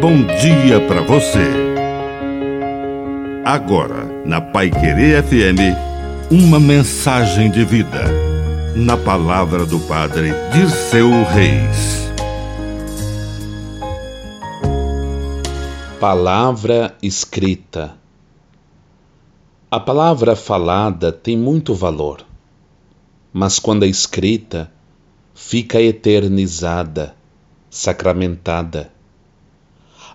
bom dia para você. Agora, na Pai Querer FM, uma mensagem de vida. Na palavra do Padre Dirceu Reis. Palavra escrita. A palavra falada tem muito valor, mas quando é escrita, fica eternizada, sacramentada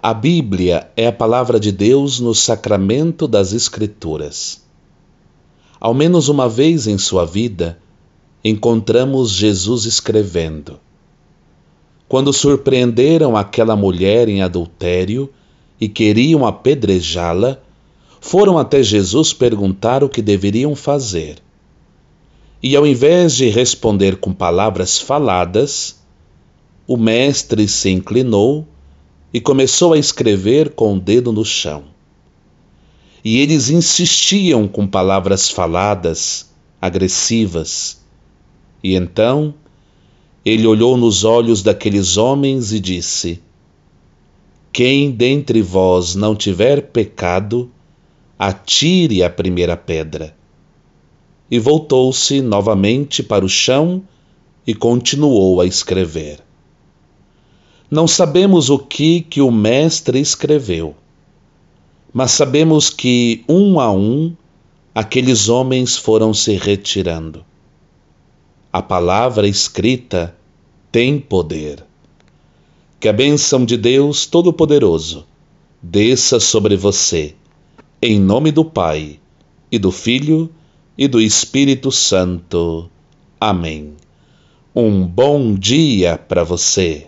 a Bíblia é a palavra de Deus no sacramento das Escrituras. Ao menos uma vez em sua vida, encontramos Jesus escrevendo. Quando surpreenderam aquela mulher em adultério e queriam apedrejá-la, foram até Jesus perguntar o que deveriam fazer. E ao invés de responder com palavras faladas, o Mestre se inclinou e começou a escrever com o dedo no chão. E eles insistiam com palavras faladas, agressivas. E então ele olhou nos olhos daqueles homens e disse: Quem dentre vós não tiver pecado, atire a primeira pedra. E voltou-se novamente para o chão e continuou a escrever. Não sabemos o que que o mestre escreveu, mas sabemos que um a um aqueles homens foram se retirando. A palavra escrita tem poder. Que a bênção de Deus Todo-Poderoso desça sobre você, em nome do Pai, e do Filho, e do Espírito Santo. Amém. Um bom dia para você.